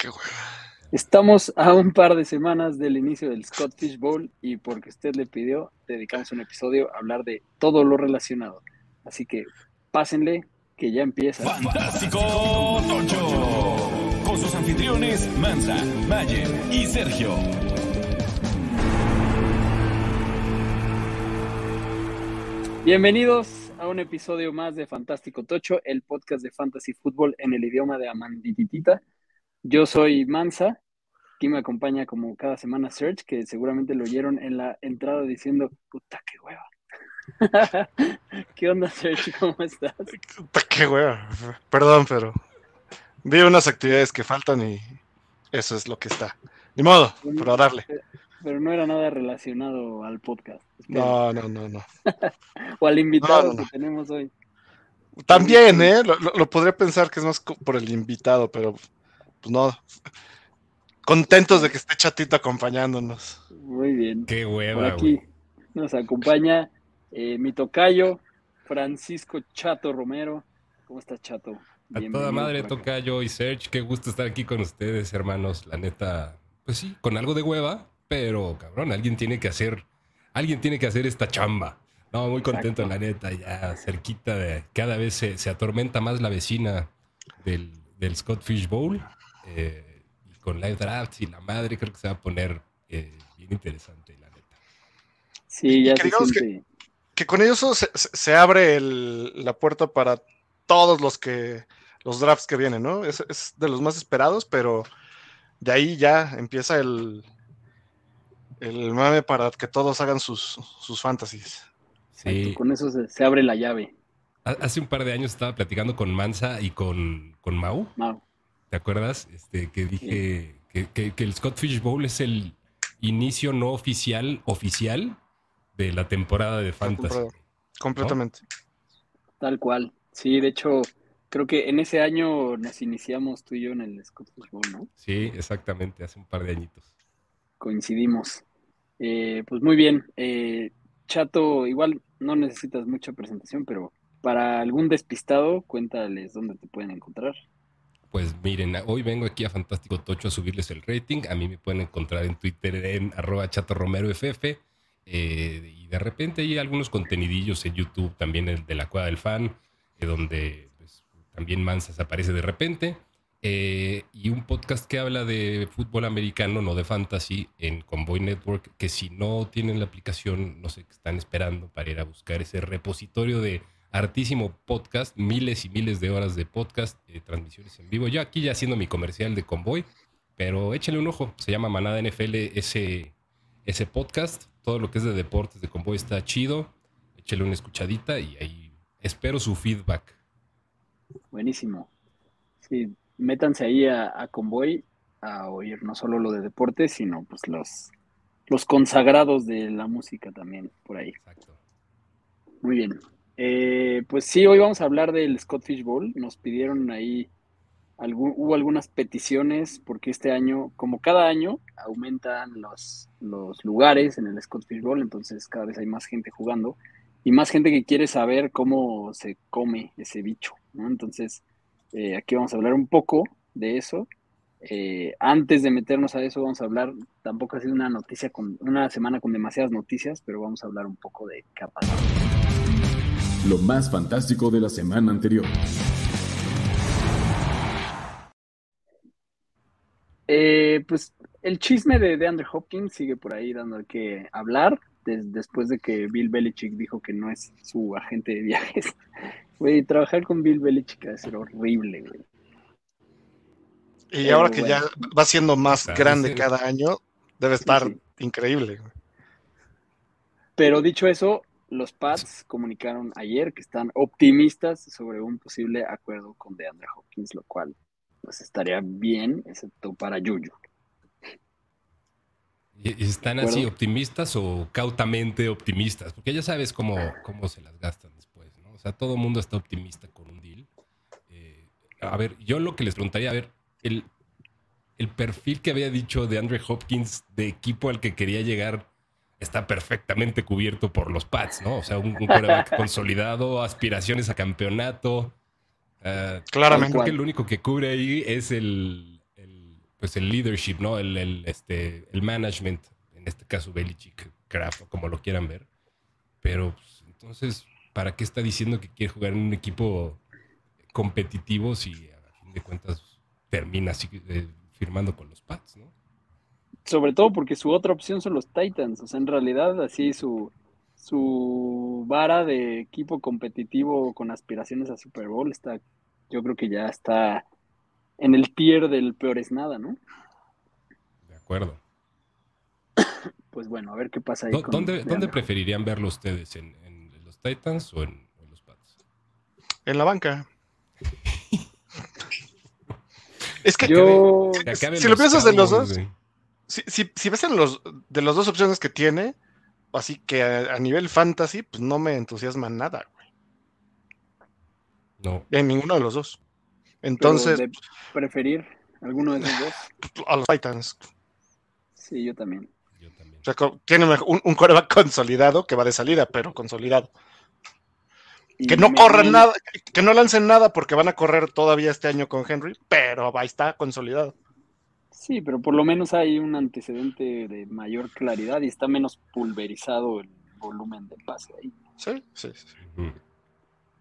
qué hueva. Estamos a un par de semanas del inicio del Scott Fish Bowl y porque usted le pidió, dedicamos un episodio a hablar de todo lo relacionado. Así que pásenle, que ya empieza. Fantástico Tocho. Con sus anfitriones Mansa, Mayer y Sergio. Bienvenidos a un episodio más de Fantástico Tocho, el podcast de Fantasy Fútbol en el idioma de Amandititita. Yo soy Mansa, aquí me acompaña como cada semana Serge, que seguramente lo oyeron en la entrada diciendo, puta, qué hueva. ¿Qué onda, Serge? ¿Cómo estás? Puta, qué hueva. Perdón, pero vi unas actividades que faltan y eso es lo que está. Ni modo, pero darle. Pero no era nada relacionado al podcast. No, no, no, no. O al invitado No, no, no. que tenemos hoy. También, ¿eh? Lo, lo- lo podría pensar que es más por el invitado, pero pues no. Contentos de que esté Chatito acompañándonos. Muy bien. Qué Por hueva, aquí güey. nos acompaña eh, mi tocayo, Francisco Chato Romero. ¿Cómo estás, Chato? A Bienvenido toda madre por acá. toca yo y Serge. Qué gusto estar aquí con ustedes, hermanos. La neta, pues sí, con algo de hueva, pero cabrón, alguien tiene que hacer, alguien tiene que hacer esta chamba. No, muy contento, la neta, ya cerquita de. Cada vez se, se atormenta más la vecina del, del Scott Fish Bowl. Eh, y con live drafts y la madre, creo que se va a poner eh, bien interesante, la neta. Sí, ya que digamos que-. Que con eso se, abre el- la puerta para todos los que los drafts que vienen, ¿no? Es, es de los más esperados, pero de ahí ya empieza el, el mame para que todos hagan sus, sus fantasies. Sí, Con eso se, se abre la llave. Ha- hace un par de años estaba platicando con Mansa y con, con Mau. Mau. ¿Te acuerdas? Este, que dije que, que- que el Scott Fish Bowl es el inicio no oficial, oficial de la temporada de Fantasy. Completamente. Tal cual. Sí, de hecho, creo que en ese año nos iniciamos tú y yo en el Scott Fish Bowl, ¿no? Sí, exactamente, hace un par de añitos. Coincidimos. Eh, pues muy bien. Eh, Chato, igual no necesitas mucha presentación, pero para algún despistado, cuéntales dónde te pueden encontrar. Pues miren, hoy vengo aquí a Fantástico Tocho a subirles el rating. A mí me pueden encontrar en Twitter en arroba chatorromeroff. Eh, y de repente hay algunos contenidillos en YouTube, también el de la Cueva del Fan, eh, donde pues, también Mansas aparece de repente. Eh, y un podcast que habla de fútbol americano, no de fantasy, en Convoy Network, que si no tienen la aplicación, no sé qué están esperando para ir a buscar ese repositorio de hartísimo podcast, miles y miles de horas de podcast, eh, transmisiones en vivo. Yo aquí ya haciendo mi comercial de Convoy, pero échenle un ojo, se llama Manada NFL ese, ese podcast, todo lo que es de deportes de Convoy está chido, échenle una escuchadita y ahí espero su feedback. Buenísimo. Sí, métanse ahí a, a Convoy a oír no solo lo de deportes, sino pues los, los consagrados de la música también por ahí. Exacto. Muy bien. Eh, pues sí, hoy vamos a hablar del Scott Fish Bowl. Nos pidieron ahí, hubo algunas peticiones porque este año, como cada año, aumentan los, los lugares en el Scott Fish Bowl, entonces cada vez hay más gente jugando y más gente que quiere saber cómo se come ese bicho. Entonces, eh, aquí vamos a hablar un poco de eso. Eh, antes de meternos a eso, vamos a hablar, tampoco ha sido una noticia con, una semana con demasiadas noticias, pero vamos a hablar un poco de qué ha pasado. Lo más fantástico de la semana anterior. Eh, pues el chisme de, de Andrew Hopkins sigue por ahí dando qué hablar, des- después de que Bill Belichick dijo que no es su agente de viajes. Güey, trabajar con Bill Belichick va a ser horrible, güey. Y Pero ahora que bueno. ya va siendo más Está, grande sí. cada año, debe estar sí. increíble. güey. Pero dicho eso, los Pats comunicaron ayer que están optimistas sobre un posible acuerdo con DeAndre Hopkins, lo cual pues estaría bien, excepto para Yuyu. ¿Y y están así optimistas o cautamente optimistas? Porque ya sabes cómo, cómo se las gastan después, ¿no? O sea, todo el mundo está optimista con un deal. Eh, a ver, yo lo que les preguntaría, a ver, el, el perfil que había dicho de Andre Hopkins de equipo al que quería llegar está perfectamente cubierto por los Pats, ¿no? O sea, un, un quarterback consolidado, aspiraciones a campeonato. Ah, Claramente. Creo que lo único que cubre ahí es el, el, pues el leadership, ¿no? El, el, este, el management, en este caso Belichick, Kraft, o como lo quieran ver. Pero pues, entonces, ¿para qué está diciendo que quiere jugar en un equipo competitivo si a fin de cuentas termina así, eh, firmando con los Pats, ¿no? Sobre todo porque su otra opción son los Titans. O sea, en realidad, así su, su vara de equipo competitivo con aspiraciones a Super Bowl está, yo creo que ya está en el tier del peor es nada, ¿no? De acuerdo. Pues bueno, a ver qué pasa ahí. ¿Dó- con ¿Dónde, ¿Dónde preferirían verlo ustedes? ¿En, en los Titans o en, en los Pats? En la banca. es que Yo, Si lo piensas en los dos. Si, si, si ves en los de las dos opciones que tiene, así que a, a nivel fantasy, pues no me entusiasma nada, güey. No, En ninguno de los dos. Entonces, de preferir alguno de esos dos. a los Titans. Sí, yo también. yo también. O sea, tiene un, un coreback consolidado que va de salida, pero consolidado. Y Que no corran me- nada, que no lancen nada porque van a correr todavía este año con Henry, pero ahí está consolidado. Sí, pero por lo menos hay un antecedente de mayor claridad y está menos pulverizado el volumen de pase ahí. Sí, sí, sí.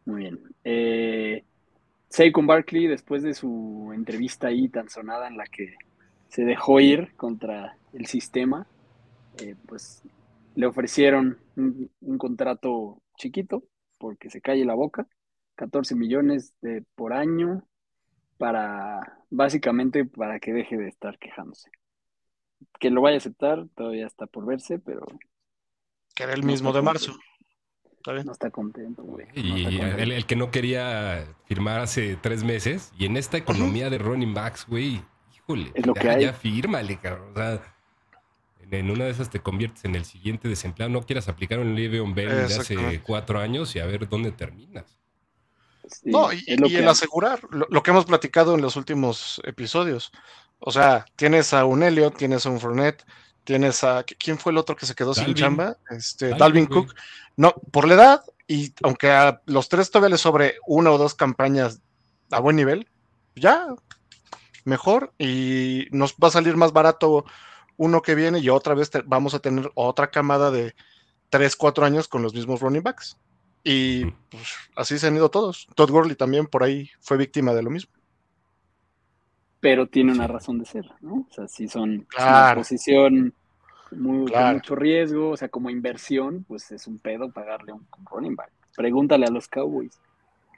Muy bien. Eh, Saquon Barkley, después de su entrevista ahí tan sonada en la que se dejó ir contra el sistema, eh, pues le ofrecieron un, un contrato chiquito porque se calle la boca, 14 millones de, por año para básicamente para que deje de estar quejándose. Que lo vaya a aceptar todavía está por verse, pero Que era el No mismo de marzo. Está bien. no está contento, güey. No Y contento. el, el que no quería firmar hace tres meses, y en esta economía de running backs, güey, híjole, Es lo ya, que hay. ya fírmale, cabrón. O sea, en, en una de esas te conviertes en el siguiente desempleado. No quieras aplicar un Le'Veon Bell de hace cuatro años y a ver dónde terminas. Sí, No, y, el hay. asegurar, lo, lo que hemos platicado en los últimos episodios. O sea, tienes a un Elliot, tienes a un Fournette, tienes a. ¿Quién fue el otro que se quedó sin chamba? Este, Dalvin, Dalvin güey. Cook. No, por la edad, y aunque a los tres todavía les sobre una o dos campañas a buen nivel, ya, mejor. Y nos va a salir más barato uno que viene y otra vez te- vamos a tener otra camada de tres, cuatro años con los mismos running backs. Y pues, así se han ido todos. Todd Gurley también por ahí fue víctima de lo mismo. pero tiene una razón de ser, ¿no? O sea, si son es una Claro. posición muy, con Claro. mucho riesgo, o sea, como inversión, pues es un pedo pagarle un running back. Pregúntale a los Cowboys.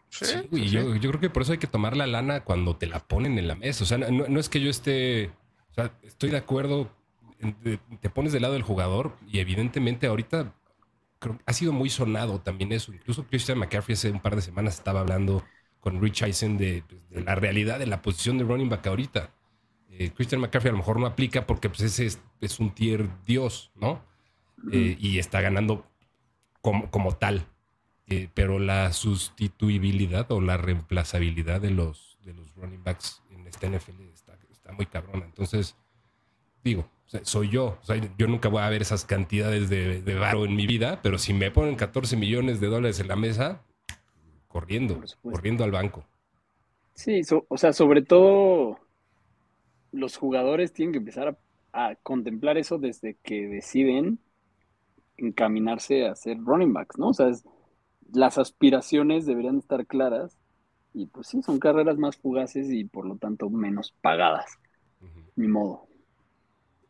Sí, Sí, sí. Yo, yo creo que por eso hay que tomar la lana cuando te la ponen en la mesa. O sea, no, no es que yo esté. O sea, estoy de acuerdo. en- de- Te pones del lado del jugador y evidentemente ahorita creo ha sido muy sonado también eso. Incluso Christian McCaffrey hace un par de semanas estaba hablando con Rich Eisen de, pues, de la realidad de la posición de running back ahorita. Eh, Christian McCaffrey a lo mejor no aplica porque pues, ese es, es un tier Dios, ¿no? Eh, y está ganando como, como tal. Eh, pero la sustituibilidad o la reemplazabilidad de los, de los running backs en esta NFL está, está muy cabrona. Entonces, digo, soy yo. O sea, yo nunca voy a ver esas cantidades de, de varo en mi vida, pero si me ponen 14 millones de dólares en la mesa, corriendo, corriendo al banco. Sí, so- o sea, sobre todo los jugadores tienen que empezar a, a contemplar eso desde que deciden encaminarse a ser running backs, ¿no? O sea, es- las aspiraciones deberían estar claras y pues sí, son carreras más fugaces y por lo tanto menos pagadas, Ujú. ni modo.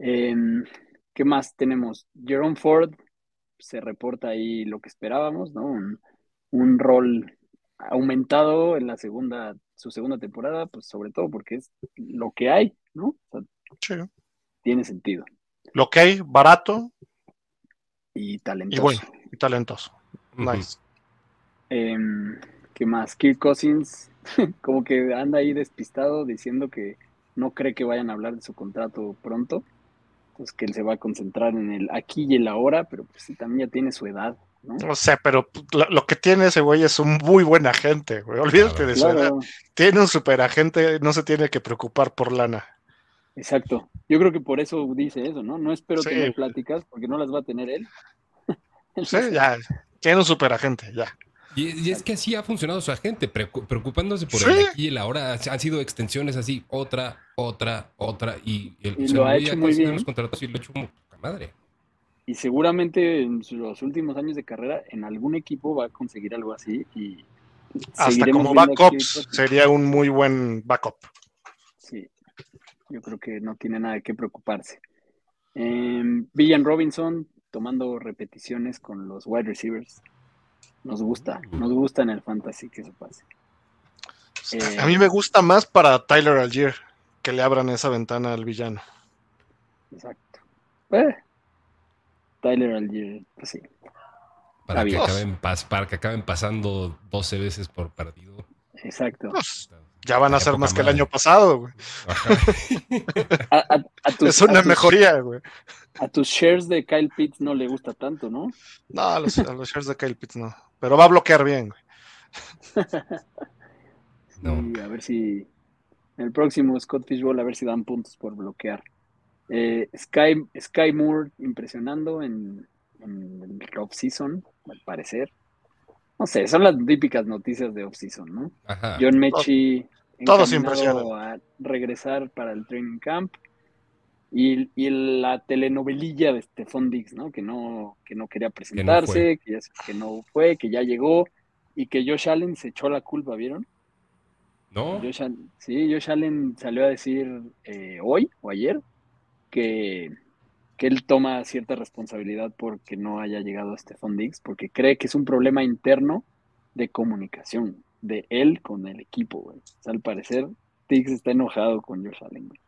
Em, ¿qué más tenemos? Jerome Ford se reporta ahí lo que esperábamos, ¿no? Un, un rol aumentado en la segunda, su segunda temporada, pues sobre todo porque es lo que hay, ¿no? O sea, Sí. tiene sentido. Lo que hay, barato Y y talentoso. bueno, y talentoso. Ujú. Nice. Em, ¿qué más? Kirk Cousins, como que anda ahí despistado diciendo que no cree que vayan a hablar de su contrato pronto. Entonces que él se va a concentrar en el aquí y el ahora, pero pues sí, también ya tiene su edad, ¿no? No sé, pero lo, lo que tiene ese güey es un muy buen agente, güey. Olvídate Claro. de su edad. Tiene un super agente, no se tiene que preocupar por lana. exacto. Yo creo que por eso dice eso, ¿no? No espero Sí. tener pláticas porque no las va a tener él. Él Sí, ya. Tiene un super agente, ya. Y, y es que así ha funcionado su agente, preocu- preocupándose por Sí. el aquí y el ahora. Han sido extensiones así, otra, otra, otra. Y, el, Y o sea, lo ha hecho muy conseguido bien. los contratos y lo ha hecho poca madre. Y seguramente en los últimos años de carrera, en algún equipo va a conseguir algo así. Y Hasta como backups cosas. sería un muy buen backup. Sí, yo creo que no tiene nada que preocuparse. Em, Villan Robinson tomando repeticiones con los wide receivers. Nos gusta, nos gusta en el fantasy que eso pase. Eh, A mí me gusta más para Tyler Algier que le abran esa ventana al villano. Exacto. Eh, Tyler Algier, pues sí. Para que, acaben pas- para que acaben pasando 12 veces por partido. Exacto. Pues, ya van a ser más que el año pasado, güey. Ajá. A, a- a tus, Es una tus- mejoría, güey. A tus shares de Kyle Pitts no le gusta tanto, ¿no? No, a los, a los shares de Kyle Pitts no. Pero va a bloquear bien, güey. No. Y a ver si en el próximo Scott Fishbowl, a ver si dan puntos por bloquear. Eh, Sky, Sky Moore impresionando en, en el off-season, al parecer. No sé, son las típicas noticias de off-season, ¿no? Ajá. John Mechie todos encaminado a regresar para el training camp. Y, y la telenovelilla de Stephon Diggs, ¿no? Que no, que no quería presentarse, que, ya, se- que no fue, que ya llegó, y que Josh Allen se echó la culpa, ¿vieron? ¿No? Josh Allen- sí, Josh Allen salió a decir eh, hoy o ayer que, que él toma cierta responsabilidad porque no haya llegado a Stephon Diggs, porque cree que es un problema interno de comunicación de él con el equipo, güey. O sea, al parecer, Diggs está enojado con Josh Allen, güey.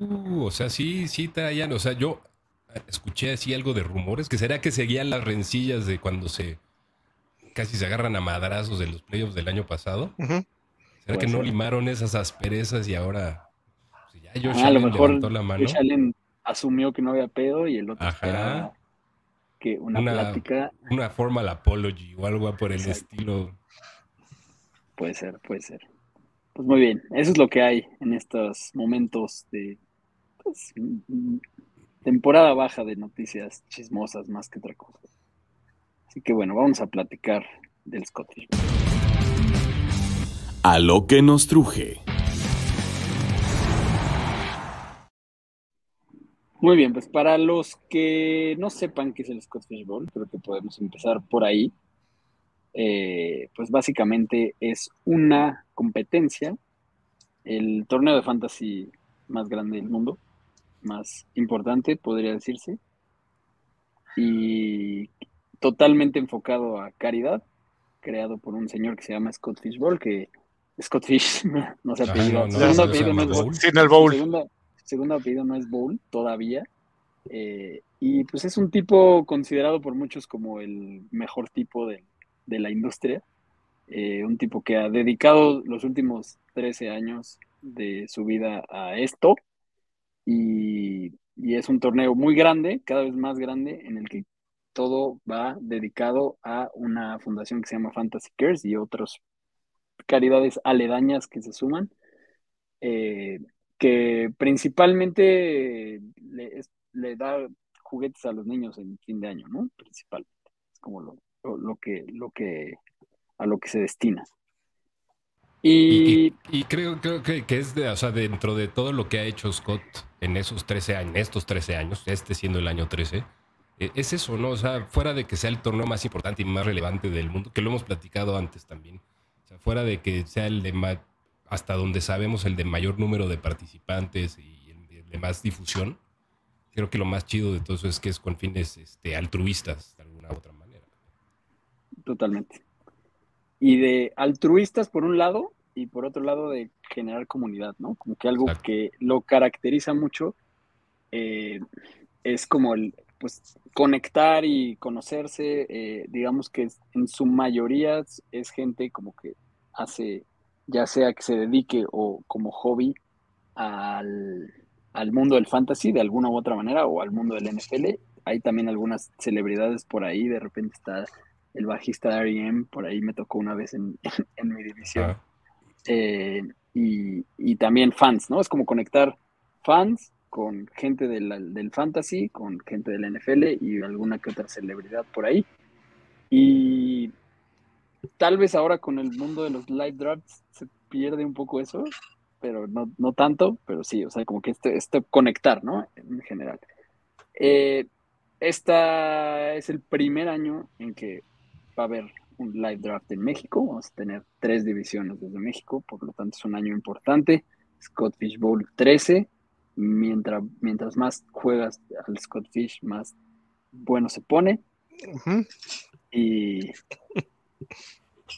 Uh, o sea, sí, sí traían. O sea, yo escuché así algo de rumores que será que seguían las rencillas de cuando se casi se agarran a madrazos de los playoffs del año pasado. ¿Será que no limaron esas asperezas y ahora pues, ya Josh Ah, a lo Allen mejor levantó la mano? Josh Allen asumió que no había pedo y el otro Ajá. esperaba que una, Una- plática Una formal apology o algo por el Exacto. estilo. Puede ser, puede ser. Pues muy bien, eso es lo que hay en estos momentos de pues, temporada baja de noticias chismosas más que otra cosa. Así que bueno, vamos a platicar del Scottish. A lo que nos truje. Muy bien, pues para los que no sepan qué es el Scott Fish Bowl, creo que podemos empezar por ahí. Eh, pues básicamente es una competencia, el torneo de fantasy más grande del mundo, más importante, podría decirse, y totalmente enfocado a caridad, creado por un señor que se llama Scott Fish Bowl, que Scott Fish no se apellida, no, su no, segundo no apellido no es Bowl. El segundo apellido no es Bowl todavía. Eh, y pues es un tipo considerado por muchos como el mejor tipo de, de la industria. Eh, un tipo que ha dedicado los últimos 13 años de su vida a esto. Y, y es un torneo muy grande, cada vez más grande, en el que todo va dedicado a una fundación que se llama Fantasy Cares y otras caridades aledañas que se suman. Eh, que principalmente le, le da juguetes a los niños en fin de año, ¿no? Principalmente. Es como lo, lo que, lo que, a lo que se destina. Y, Y, y- y creo, creo que, que es de, o sea, dentro de todo lo que ha hecho Scott en esos 13 años, estos 13 años, este siendo el año 13, eh, es eso, ¿no? O sea, fuera de que sea el torneo más importante y más relevante del mundo, que lo hemos platicado antes también, o sea, fuera de que sea el de más, hasta donde sabemos, el de mayor número de participantes y el de, de más difusión, creo que lo más chido de todo eso es que es con fines este, altruistas, de alguna u otra manera. totalmente. Y de altruistas por un lado y por otro lado de generar comunidad, ¿no? Como que algo Exacto. que lo caracteriza mucho eh, es como el, pues, conectar y conocerse, eh, digamos que en su mayoría es, es gente como que hace, ya sea que se dedique o como hobby al, al mundo del fantasy de alguna u otra manera o al mundo del NFL. Hay también algunas celebridades por ahí, de repente está el bajista de R.E.M., por ahí me tocó una vez en, en mi división. Ah, Eh, y, y también fans, ¿no? Es como conectar fans con gente de la- del fantasy, con gente del NFL y alguna que otra celebridad por ahí. Y tal vez ahora con el mundo de los live drafts se pierde un poco eso, pero no, no tanto, pero sí, o sea, como que este, este conectar, ¿no? En general. Eh, esta es el primer año en que va a haber un live draft en México. Vamos a tener tres divisiones desde México, por lo tanto es un año importante. Scott Bowl 13. Mientras, mientras más juegas al Scott Fish, más bueno se pone. Y,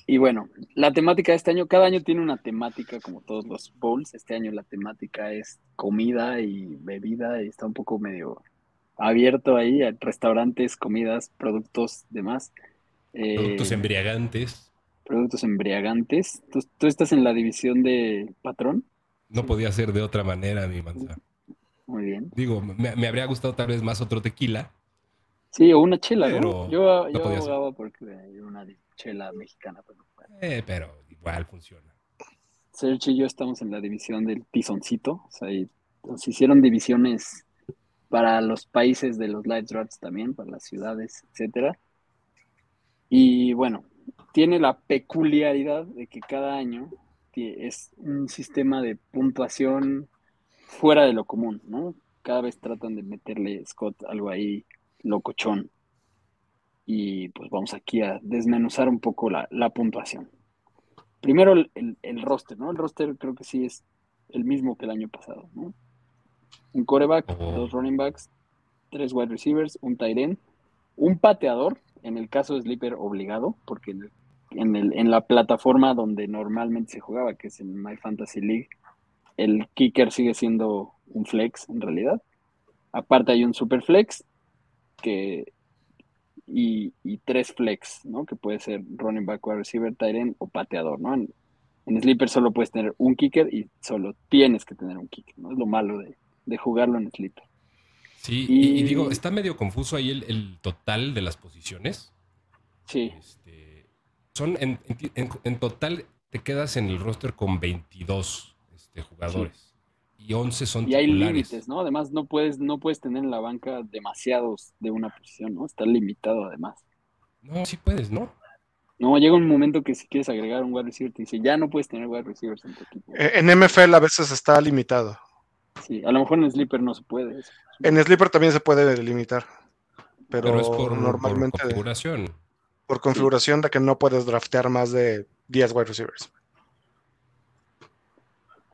y bueno, la temática de este año, cada año tiene una temática como todos los bowls. Este año la temática es comida y bebida y está un poco medio abierto ahí a restaurantes, comidas, productos, demás. Eh, Productos embriagantes. productos embriagantes. ¿Tú, tú estás en la división de patrón? No podía ser de otra manera, mi manza. Muy bien. Digo, me, me habría gustado tal vez más otro tequila. Sí, o una chela, ¿no? Yo, no yo abogaba porque era una chela mexicana. Pero bueno. Eh, pero igual funciona. Sergio y yo estamos en la división del tizoncito. O sea, nos hicieron divisiones para los países de los live drafts también, para las ciudades, etcétera. Y bueno, tiene la peculiaridad de que cada año es un sistema de puntuación fuera de lo común, ¿no? Cada vez tratan de meterle Scott algo ahí locochón. Y pues vamos aquí a desmenuzar un poco la, la puntuación. Primero el, el- el roster, ¿no? El roster creo que sí es el mismo que el año pasado, ¿no? Un coreback, Oh. dos running backs, tres wide receivers, un tight end, un pateador, en el caso de Sleeper obligado, porque en, el- en, la plataforma donde normalmente se jugaba, que es en My Fantasy League, el kicker sigue siendo un flex en realidad. Aparte hay un super flex que, y, y tres flex, ¿no? Que puede ser running back, wide receiver, tight end o pateador, ¿no? En, en Sleeper solo puedes tener un kicker y solo tienes que tener un kicker, ¿no? Es lo malo de, de jugarlo en Sleeper. Sí, y, y Y- digo, está medio confuso ahí el, el total de las posiciones. Sí, Este, son en, en- en- en total te quedas en el roster con 22 este, jugadores y 11 son y hay titulares. límites, ¿no? Además no puedes, no puedes tener en la banca demasiados de una posición, ¿no? Está limitado además. No, sí puedes, ¿no? No, llega un momento que si quieres agregar un wide receiver, te dice, ya no puedes tener wide receivers en tu equipo. Eh, En MFL a veces está limitado. Sí, a lo mejor en sleeper no se puede. eso. En Sleeper también se puede limitar. Pero, Pero, es por, normalmente por configuración. por configuración de que no puedes draftear más de 10 wide receivers.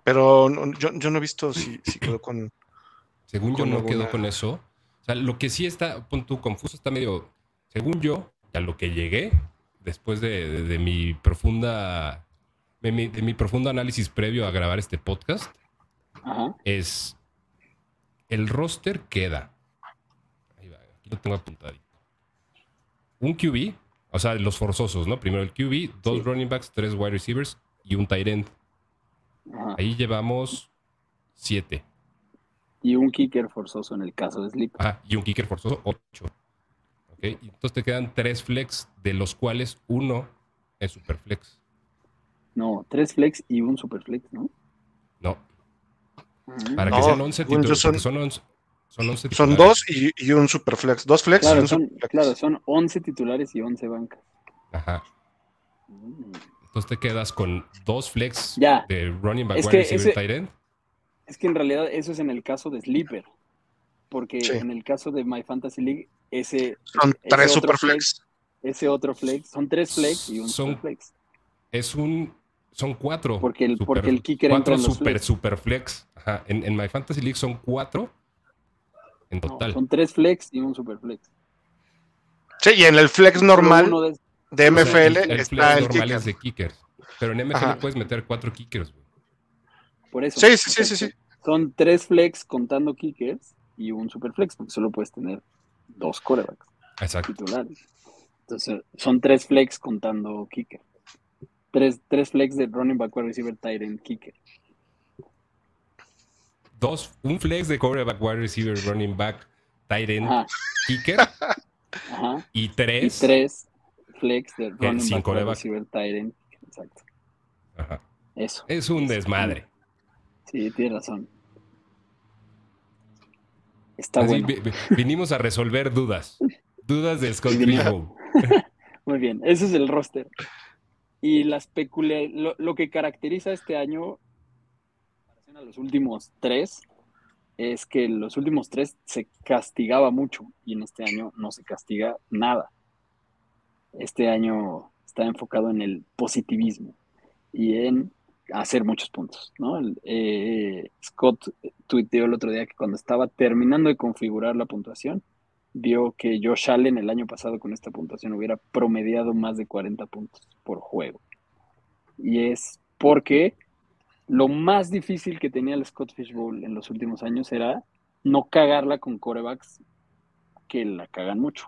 Pero no- yo, yo no he visto si, si quedó con. Según yo no alguna- quedó con eso. O sea, lo que sí está, pon tú, confuso, está medio, según yo, a lo que llegué, después de, de- de mi profunda, de mi, de mi profundo análisis previo a grabar este podcast, Ajá. es el roster queda. Ahí va, aquí lo tengo apuntadito. Un QB, o sea, los forzosos, ¿no? Primero el QB, dos Sí. running backs, tres wide receivers y un tight end. Ajá. Ahí llevamos siete. Y un kicker forzoso en el caso de sleeper. Ah, y un kicker forzoso, 8. Ok, y entonces te quedan tres flex, de los cuales uno es super flex. No, tres flex y un super flex, ¿no? No, Para que No, sean 11 según yo titulares. son- Son 11, son 11 Son dos y, y un superflex. Dos flex y Claro un son, superflex. claro, son 11 titulares y 11 bancas. Ajá. Mm. Entonces te quedas con dos flex Ya. de running back, Es que ese- tight end. Es que en realidad eso es en el caso de sleeper. Porque Sí. en el caso de My Fantasy League, ese, Son ese tres superflex. ese otro flex, son tres flex y un Son- super flex. Es un. Son cuatro. Porque el- porque el kicker Cuatro entra en los super, flex. super flex. Ajá. En, en My Fantasy League son cuatro en No, total. son tres flex y un super flex. Sí, y en el flex normal de- de O sea, MFL el- el está flex el normal kicker. es de kickers. Pero en MFL Ajá. puedes meter cuatro kickers, güey. por eso. Sí, sí, sí, sí. Son tres flex contando kickers y un super flex, porque solo puedes tener dos corebacks Exacto. titulares. Entonces, son tres flex contando kicker. Tres, tres flex de running back, wide receiver, tight end, kicker. Dos, un flex de quarterback, wide receiver, running back, tight end, Ajá, kicker. ajá. Y Y tres. tres flex de running sin back, wide receiver, tight end. Exacto. Ajá. Eso. Es un desmadre. Sí, tienes razón. Está Así bueno. vi- vi- vinimos a resolver dudas. Dudas del Scott Bowl. Muy bien. Ese es el roster. Y las peculiar, lo, lo que caracteriza este año, a los últimos tres, es que los últimos tres se castigaba mucho y en este año no se castiga nada. Este año está enfocado en el positivismo y en hacer muchos puntos, ¿no? Eh, Scott tuiteó el otro día que cuando estaba terminando de configurar la puntuación, vio que Josh Allen el año pasado con esta puntuación hubiera promediado más de 40 puntos por juego. Y es porque lo más difícil que tenía el Scott Fish Bowl en los últimos años era no cagarla con corebacks que la cagan mucho.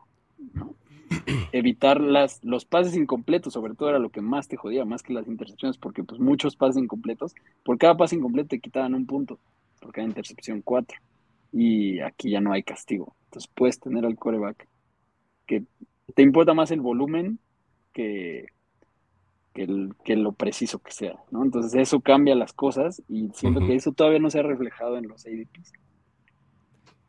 ¿no? Evitar las, los pases incompletos, sobre todo era lo que más te jodía, más que las intercepciones, porque pues muchos pases incompletos, por cada pase incompleto te quitaban un punto, por cada intercepción cuatro. Y aquí ya no hay castigo. Entonces puedes tener al coreback que te importa más el volumen que, que, el- que lo preciso que sea, ¿no? Entonces eso cambia las cosas y siento que eso todavía no se ha reflejado en los ADPs.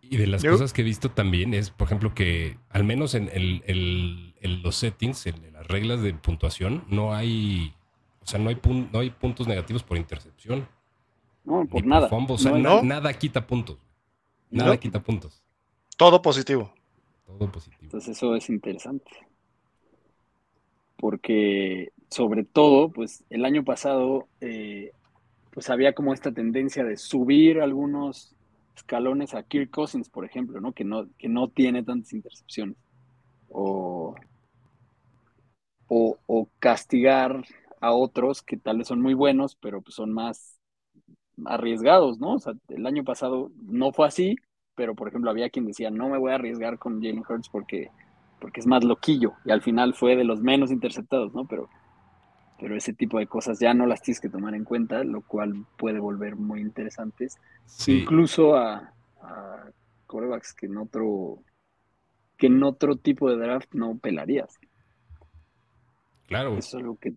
Y de las Yo- cosas que he visto también es, por ejemplo, que al menos en, el- el- en los settings, en las reglas de puntuación, no hay, o sea, no hay, pun- no hay puntos negativos por intercepción. No, por nada. fumble. O sea, No hay- na- ¿No? nada quita puntos. Nada ¿No? quita puntos. Todo positivo. Todo positivo. Entonces eso es interesante. Porque sobre todo, pues el año pasado, eh, pues había como esta tendencia de subir algunos escalones a Kirk Cousins, por ejemplo, ¿no? Que no, que no tiene tantas intercepciones. O, o, o castigar a otros que tal vez son muy buenos, pero pues son más arriesgados, ¿no? O sea, el año pasado no fue así, pero por ejemplo había quien decía, no me voy a arriesgar con Jalen Hurts porque, porque es más loquillo, y al final fue de los menos interceptados, ¿no? Pero, pero ese tipo de cosas ya no las tienes que tomar en cuenta, lo cual puede volver muy interesantes, Sí. incluso a, a quarterbacks que en otro que en otro tipo de draft no pelarías. Claro. Eso es algo que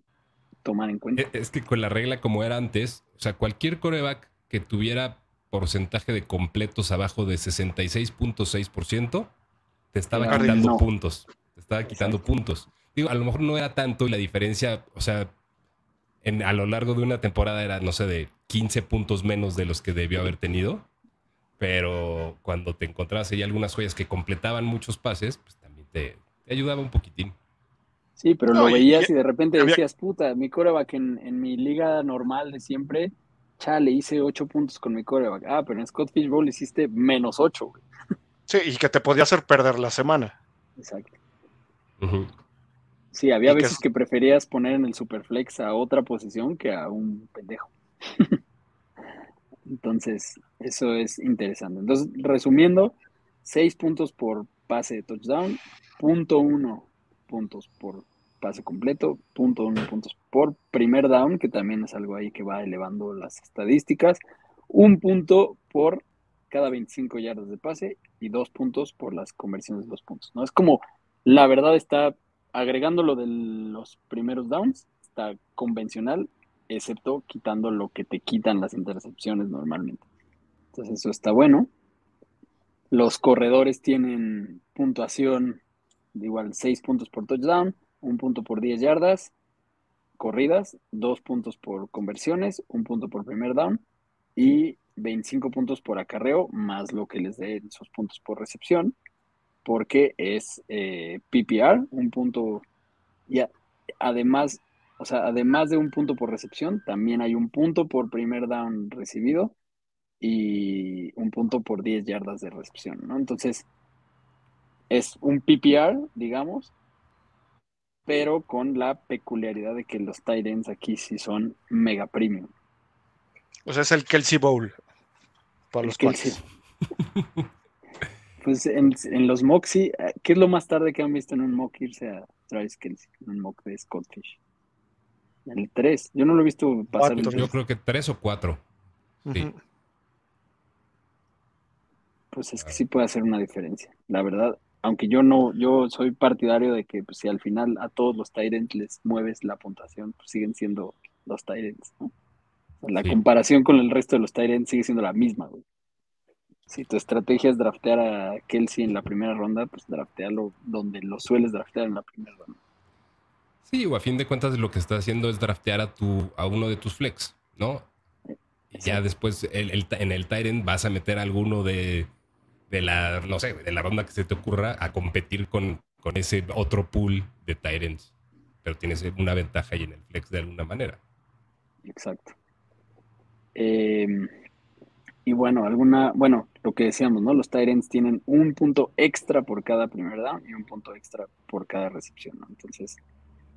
tomar en cuenta. E- Es que con la regla como era antes, o sea, cualquier coreback que tuviera porcentaje de completos abajo de 66.6%, te estaba quitando no. puntos. Te estaba quitando Exacto. puntos. Digo, a lo mejor no era tanto y la diferencia, o sea, en, a lo largo de una temporada era, no sé, de 15 puntos menos de los que debió haber tenido. Pero cuando te encontrabas ahí algunas joyas que completaban muchos pases, pues también te, te ayudaba un poquitín. Sí, pero No, lo veías y- y de repente había- decías, puta, mi coreback en, en mi liga normal de siempre, chale, hice ocho puntos con mi coreback. Ah, pero en Scott Fish Bowl hiciste menos ocho, güey. Sí, y que te podía hacer perder la semana. Exacto. Sí, había Y que veces es- que preferías poner en el Superflex a otra posición que a un pendejo. Entonces, eso es interesante. Entonces, resumiendo, seis puntos por pase de touchdown, punto uno puntos por pase completo, punto uno puntos por primer down, que también es algo ahí que va elevando las estadísticas, un punto por cada 25 yardas de pase y dos puntos por las conversiones de dos puntos. ¿no? Es como, la verdad está agregando lo de los primeros downs, está convencional, excepto quitando lo que te quitan las intercepciones normalmente. Entonces eso está bueno. Los corredores tienen puntuación de igual 6 puntos por touchdown, un punto por 10 yardas corridas, dos puntos por conversiones, un punto por primer down y 25 puntos por acarreo, más lo que les dé esos puntos por recepción, porque es eh, PPR, un punto, y a- además, o sea, además de un punto por recepción, también hay un punto por primer down recibido y un punto por 10 yardas de recepción, ¿no? Entonces, es un PPR, digamos, pero con la peculiaridad de que los tight ends aquí sí son mega premium. O sea, es el Kelsey Bowl. Para los El Kelsey. Pues en, en los mocks sí, eh, ¿qué es lo más tarde que han visto en un mock irse a Travis Kelsey? En un mock de Scottfish. El 3. Yo no lo he visto pasar el Cuatro. Yo creo que tres o cuatro. Sí. Ujú. Pues es que sí puede hacer una diferencia. La verdad, aunque yo no, yo soy partidario de que pues, si al final a todos los Tyrants les mueves la puntuación, pues siguen siendo los Tyrants, ¿no? La Sí. comparación con el resto de los Tyrants sigue siendo la misma, güey. Si tu estrategia es draftear a Kelsey en la primera ronda, pues draftealo donde lo sueles draftear en la primera ronda. Sí, o a fin de cuentas lo que está haciendo es draftear a, tu, a uno de tus flex, ¿no? Y ya después el- el- en el Tyrant vas a meter a alguno de, de la, no sé, de la ronda que se te ocurra a competir con, con ese otro pool de Tyrants. Pero tienes una ventaja ahí en el flex de alguna manera. Exacto. Eh, y bueno, alguna, bueno, lo que decíamos, ¿no? Los Tyrants tienen un punto extra por cada primer down y un punto extra por cada recepción, ¿no? Entonces,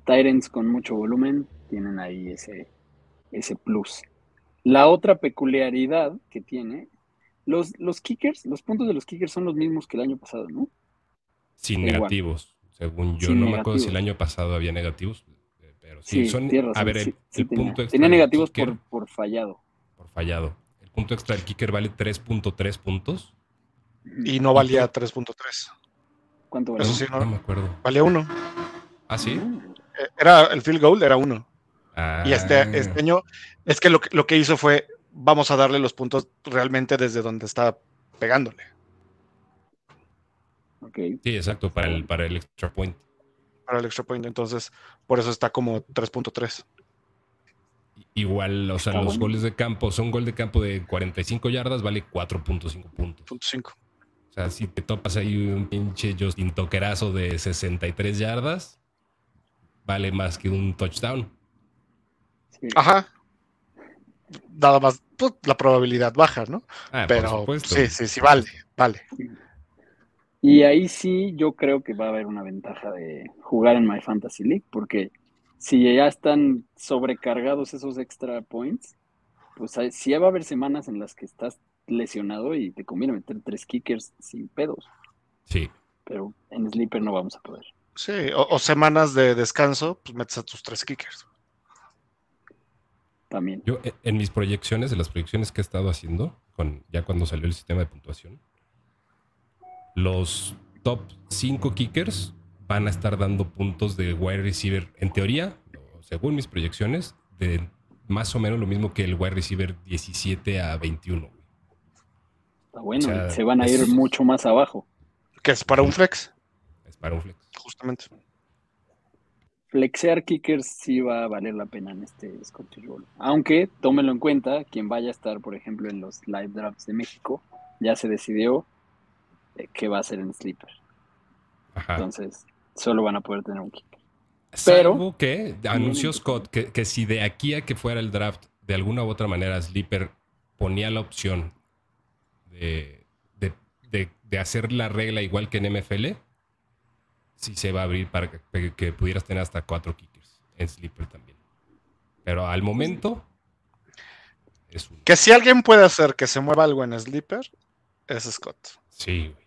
Tyrants con mucho volumen tienen ahí ese, ese plus. La otra peculiaridad que tiene, los, los kickers, los puntos de los kickers son los mismos que el año pasado, ¿no? Sin Igual. negativos. Según yo, Sin no me acuerdo si el año pasado había negativos. eh, Pero sí, son. razón, a ver, el, sí, el tenía. punto extra. Tenía negativos kicker por, por fallado. por fallado. El punto extra del kicker vale 3.3 puntos. Y no valía 3.3. ¿Cuánto vale? Eso sí, No no. me acuerdo. Valía uno. Ah, sí. Eh, Era el field goal, era uno. Ah, Y este, este año, es que lo, que lo que hizo fue, vamos a darle los puntos realmente desde donde está pegándole. Ok. Sí, exacto, para el, para el extra point. para el extra point. Entonces, por eso está como 3.3. Igual, o sea, Está los bueno. goles de campo, son gol de campo de 45 yardas, vale 4.5 puntos. Punto 5. O sea, si te topas ahí un pinche Justin Toquerazo de 63 yardas, vale más que un touchdown. Sí. Ajá. Nada más, pues, la probabilidad baja, ¿no? Ah, Pero sí, sí, sí, vale, vale. Y ahí sí yo creo que va a haber una ventaja de jugar en My Fantasy League, porque si ya están sobrecargados esos extra points, pues hay- sí va a haber semanas en las que estás lesionado y te conviene meter tres kickers sin pedos, Sí. pero en Sleeper no vamos a poder. Sí, o, o semanas de descanso, pues metes a tus tres kickers. También. Yo eh, en mis proyecciones, de las proyecciones que he estado haciendo, con, ya cuando salió el sistema de puntuación, los top 5 kickers van a estar dando puntos de wide receiver, en teoría, según mis proyecciones, de más o menos lo mismo que el wide receiver 17 a 21. güey. Está bueno, O sea, se van a ir es- mucho más abajo. Que es para un flex, Es para un flex. justamente. Flexear kickers sí va a valer la pena en este Scottish Bowl. Aunque, tómenlo en cuenta, quien vaya a estar, por ejemplo, en los live drafts de México, ya se decidió eh, qué va a hacer en Sleeper. Ajá. Entonces, solo van a poder tener un kicker. pero- Salvo que anunció Scott que, que si de aquí a que fuera el draft, de alguna u otra manera, Sleeper ponía la opción de, de- de- de hacer la regla igual que en MFL, sí se va a abrir para que, que pudieras tener hasta cuatro kickers en Sleeper también. Pero al momento es un... Que si alguien puede hacer que se mueva algo en Sleeper, es Scott. Sí, güey.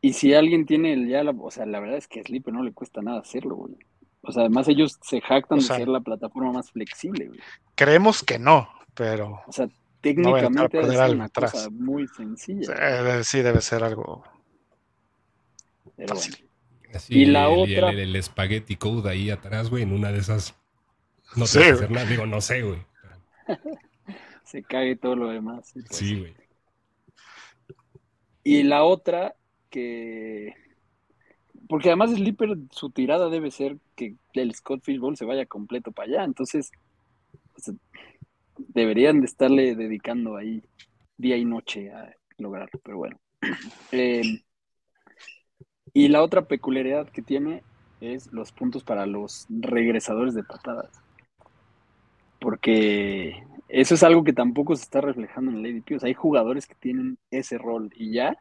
Y si alguien tiene el ya, la, o sea, la verdad es que a Sleeper no le cuesta nada hacerlo, güey. O sea, además ellos se jactan O de ser la plataforma más flexible, güey. Creemos que no, pero O sea, técnicamente perder es una atrás. cosa muy sencilla. sí debe ser algo Pero fácil. bueno. Así, Y la el, otra- El, el spaghetti code ahí atrás, güey, en una de esas... No Sí, a güey. hacer nada. Digo, no sé, güey. se cae todo lo demás. sí, pues. Sí, güey. Y la otra que. Porque además Sleeper, su tirada debe ser que el Scott Fishbowl se vaya completo para allá. Entonces, o sea, deberían de estarle dedicando ahí día y noche a lograrlo. Pero bueno. Eh, y la otra peculiaridad que tiene es los puntos para los regresadores de patadas. Porque eso es algo que tampoco se está reflejando en el ADP. O sea, hay jugadores que tienen ese rol y ya,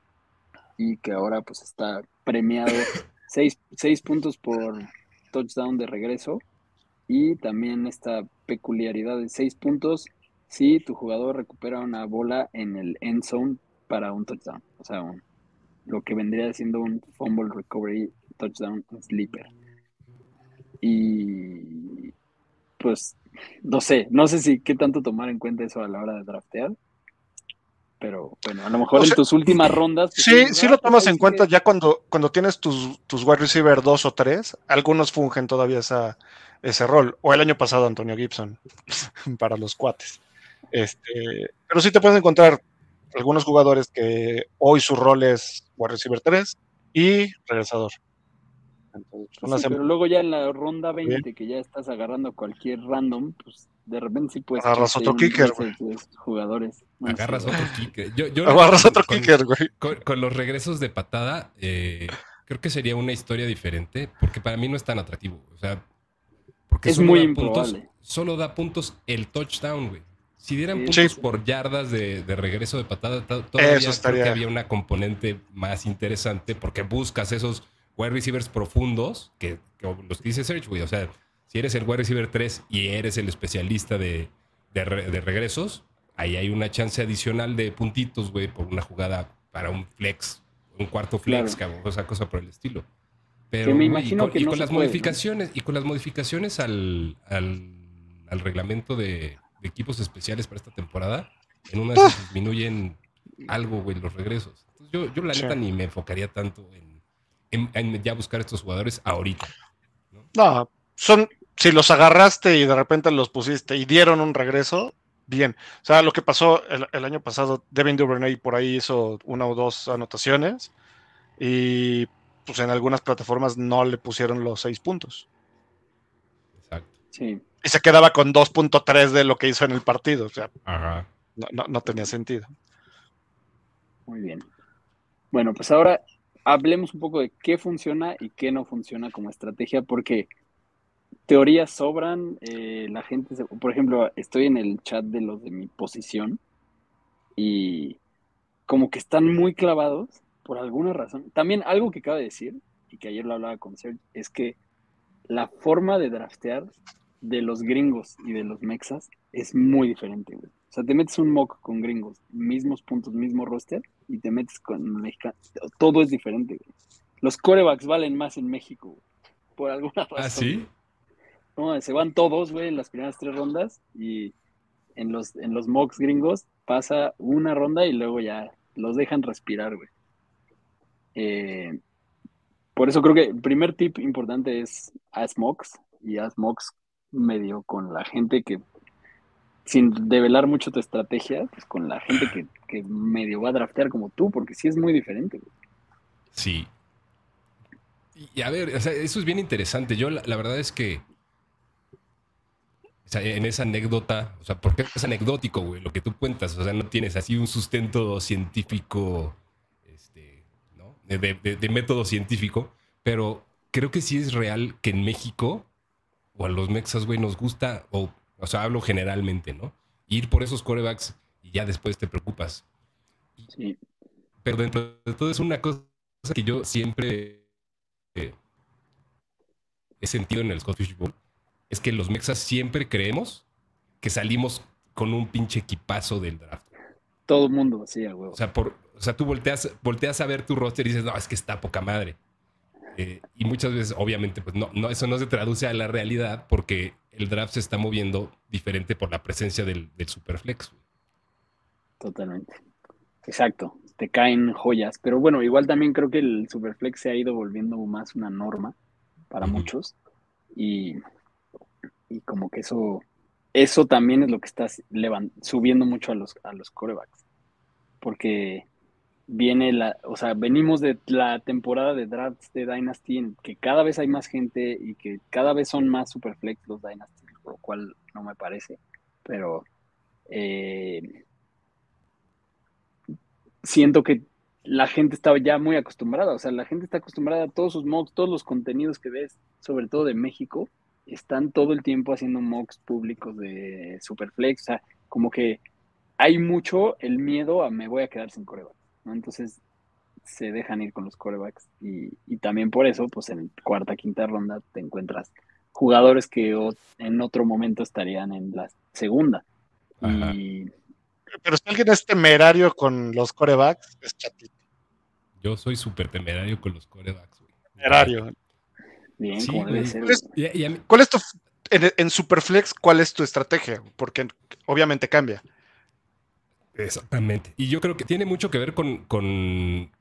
y que ahora pues está premiado seis, seis puntos por touchdown de regreso y también esta peculiaridad de seis puntos si tu jugador recupera una bola en el end zone para un touchdown. O sea, un- lo que vendría siendo un fumble recovery touchdown sleeper. Y pues no sé, no sé si qué tanto tomar en cuenta eso a la hora de draftear. Pero bueno, a lo mejor O en tus últimas rondas. pues, Sí, sí "Ah, lo pues, tomas en cuenta que- ya cuando, cuando tienes tus, tus wide receiver dos o tres, algunos fungen todavía esa, ese rol. O el año pasado Antonio Gibson para los cuates. Este, pero sí te puedes encontrar algunos jugadores que hoy su rol es wide receiver 3 y regresador. Entonces, Pues sí, pero luego ya en la ronda 20, que ya estás agarrando cualquier random, pues de repente sí puedes. Agarras otro kicker, jugadores. Agarras otro kicker. Yo, yo- agarras otro con- kicker, güey. Con, con los regresos de patada, eh, creo que sería una historia diferente, porque para mí no es tan atractivo. O sea, porque Es muy improbable. puntos, solo da puntos el touchdown, güey. Si dieran Sí. puntos Sí. por yardas de, de regreso de patada, to- todavía Eso estaría- creo que había una componente más interesante, porque buscas esos wide receivers profundos, que, que los que dice Serge, güey. O sea, si eres el wide receiver 3 y eres el especialista de, de re- de regresos, ahí hay una chance adicional de puntitos, güey, por una jugada para un flex, un cuarto flex, Claro. cabrón, o sea, cosa por el estilo. Pero, Que me imagino y con, que y con las puede, ¿no? modificaciones, y con las modificaciones al, al, al reglamento de, de equipos especiales para esta temporada, en una esas disminuyen algo, güey, los regresos. Entonces, yo, yo la Sí. neta ni me enfocaría tanto en, en- en ya buscar estos jugadores ahorita. No, son, si los agarraste y de repente los pusiste y dieron un regreso, bien. O sea, lo que pasó el, el año pasado, Devin Duvernay por ahí hizo una o dos anotaciones y pues en algunas plataformas no le pusieron los seis puntos. Sí. Y se quedaba con 2.3 de lo que hizo en el partido. O sea, Ajá. no, no- no tenía sentido. Muy bien. Bueno, pues ahora hablemos un poco de qué funciona y qué no funciona como estrategia, porque teorías sobran, eh, la gente, se- por ejemplo, estoy en el chat de los de mi posición y como que están muy clavados por alguna razón. También algo que cabe decir, y que ayer lo hablaba con Serge, es que la forma de draftear de los gringos y de los mexas es muy diferente, güey. O sea, te metes un mock con gringos, mismos puntos, mismo roster, y te metes con mexicanos. Todo es diferente, güey. Los corebacks valen más en México, güey, por alguna razón. ¿Ah, sí? No, se van todos, güey, en las primeras tres rondas y en los, en los mocks gringos pasa una ronda y luego ya los dejan respirar, güey. Eh, por eso creo que el primer tip importante es haz mocks y haz mocks medio con la gente que, sin develar mucho tu estrategia, pues con la gente que, que medio va a draftear como tú, porque sí es muy diferente. Sí. Y, a ver, o sea, eso es bien interesante. Yo la, verdad es que en esa anécdota, o sea, porque es anecdótico, güey, lo que tú cuentas, o sea, no tienes así un sustento científico, este, ¿no? De- de- de método científico, pero creo que sí es real que en México, o a los mexas, güey, nos gusta, o, o sea, hablo generalmente, ¿no? Ir por esos corebacks y ya después te preocupas. Sí, Pero dentro de todo es una cosa que yo siempre eh, he sentido en el Scottish Bowl. Es que los mexas siempre creemos que salimos con un pinche equipazo del draft. todo el mundo a huevo. O sea, por, o sea tú volteas, volteas a ver tu roster y dices, no, es que está poca madre. Eh, y muchas veces, obviamente, pues no, no, eso no se traduce a la realidad porque el draft se está moviendo diferente por la presencia del, del Superflex. Totalmente. Exacto, te caen joyas, pero bueno, igual también creo que el Superflex se ha ido volviendo más una norma para muchos. Y, y como que eso, eso también es lo que está levan- subiendo mucho a los, a los corebacks, porque viene la, o sea, venimos de la temporada de drafts de Dynasty en que cada vez hay más gente y que cada vez son más Superflex los Dynasty, lo cual no me parece, pero... eh, siento que la gente está ya muy acostumbrada, o sea, la gente está acostumbrada a todos sus mocks, todos los contenidos que ves, sobre todo de México, están todo el tiempo haciendo mocks públicos de Superflex, o sea, como que hay mucho el miedo a me voy a quedar sin corebacks, ¿no? Entonces se dejan ir con los corebacks y, y también por eso, pues en cuarta, quinta ronda te encuentras jugadores que o- en otro momento estarían en la segunda. Y Pero si alguien es temerario con los corebacks, es chatito. Yo soy súper temerario con los corebacks. güey. Temerario. bien, Sí, como debe ser. Güey. Y- y a mí- ¿Cuál es tu, en, en Superflex, cuál es tu estrategia? Porque obviamente cambia. Exactamente. Y yo creo que tiene mucho que ver con, con,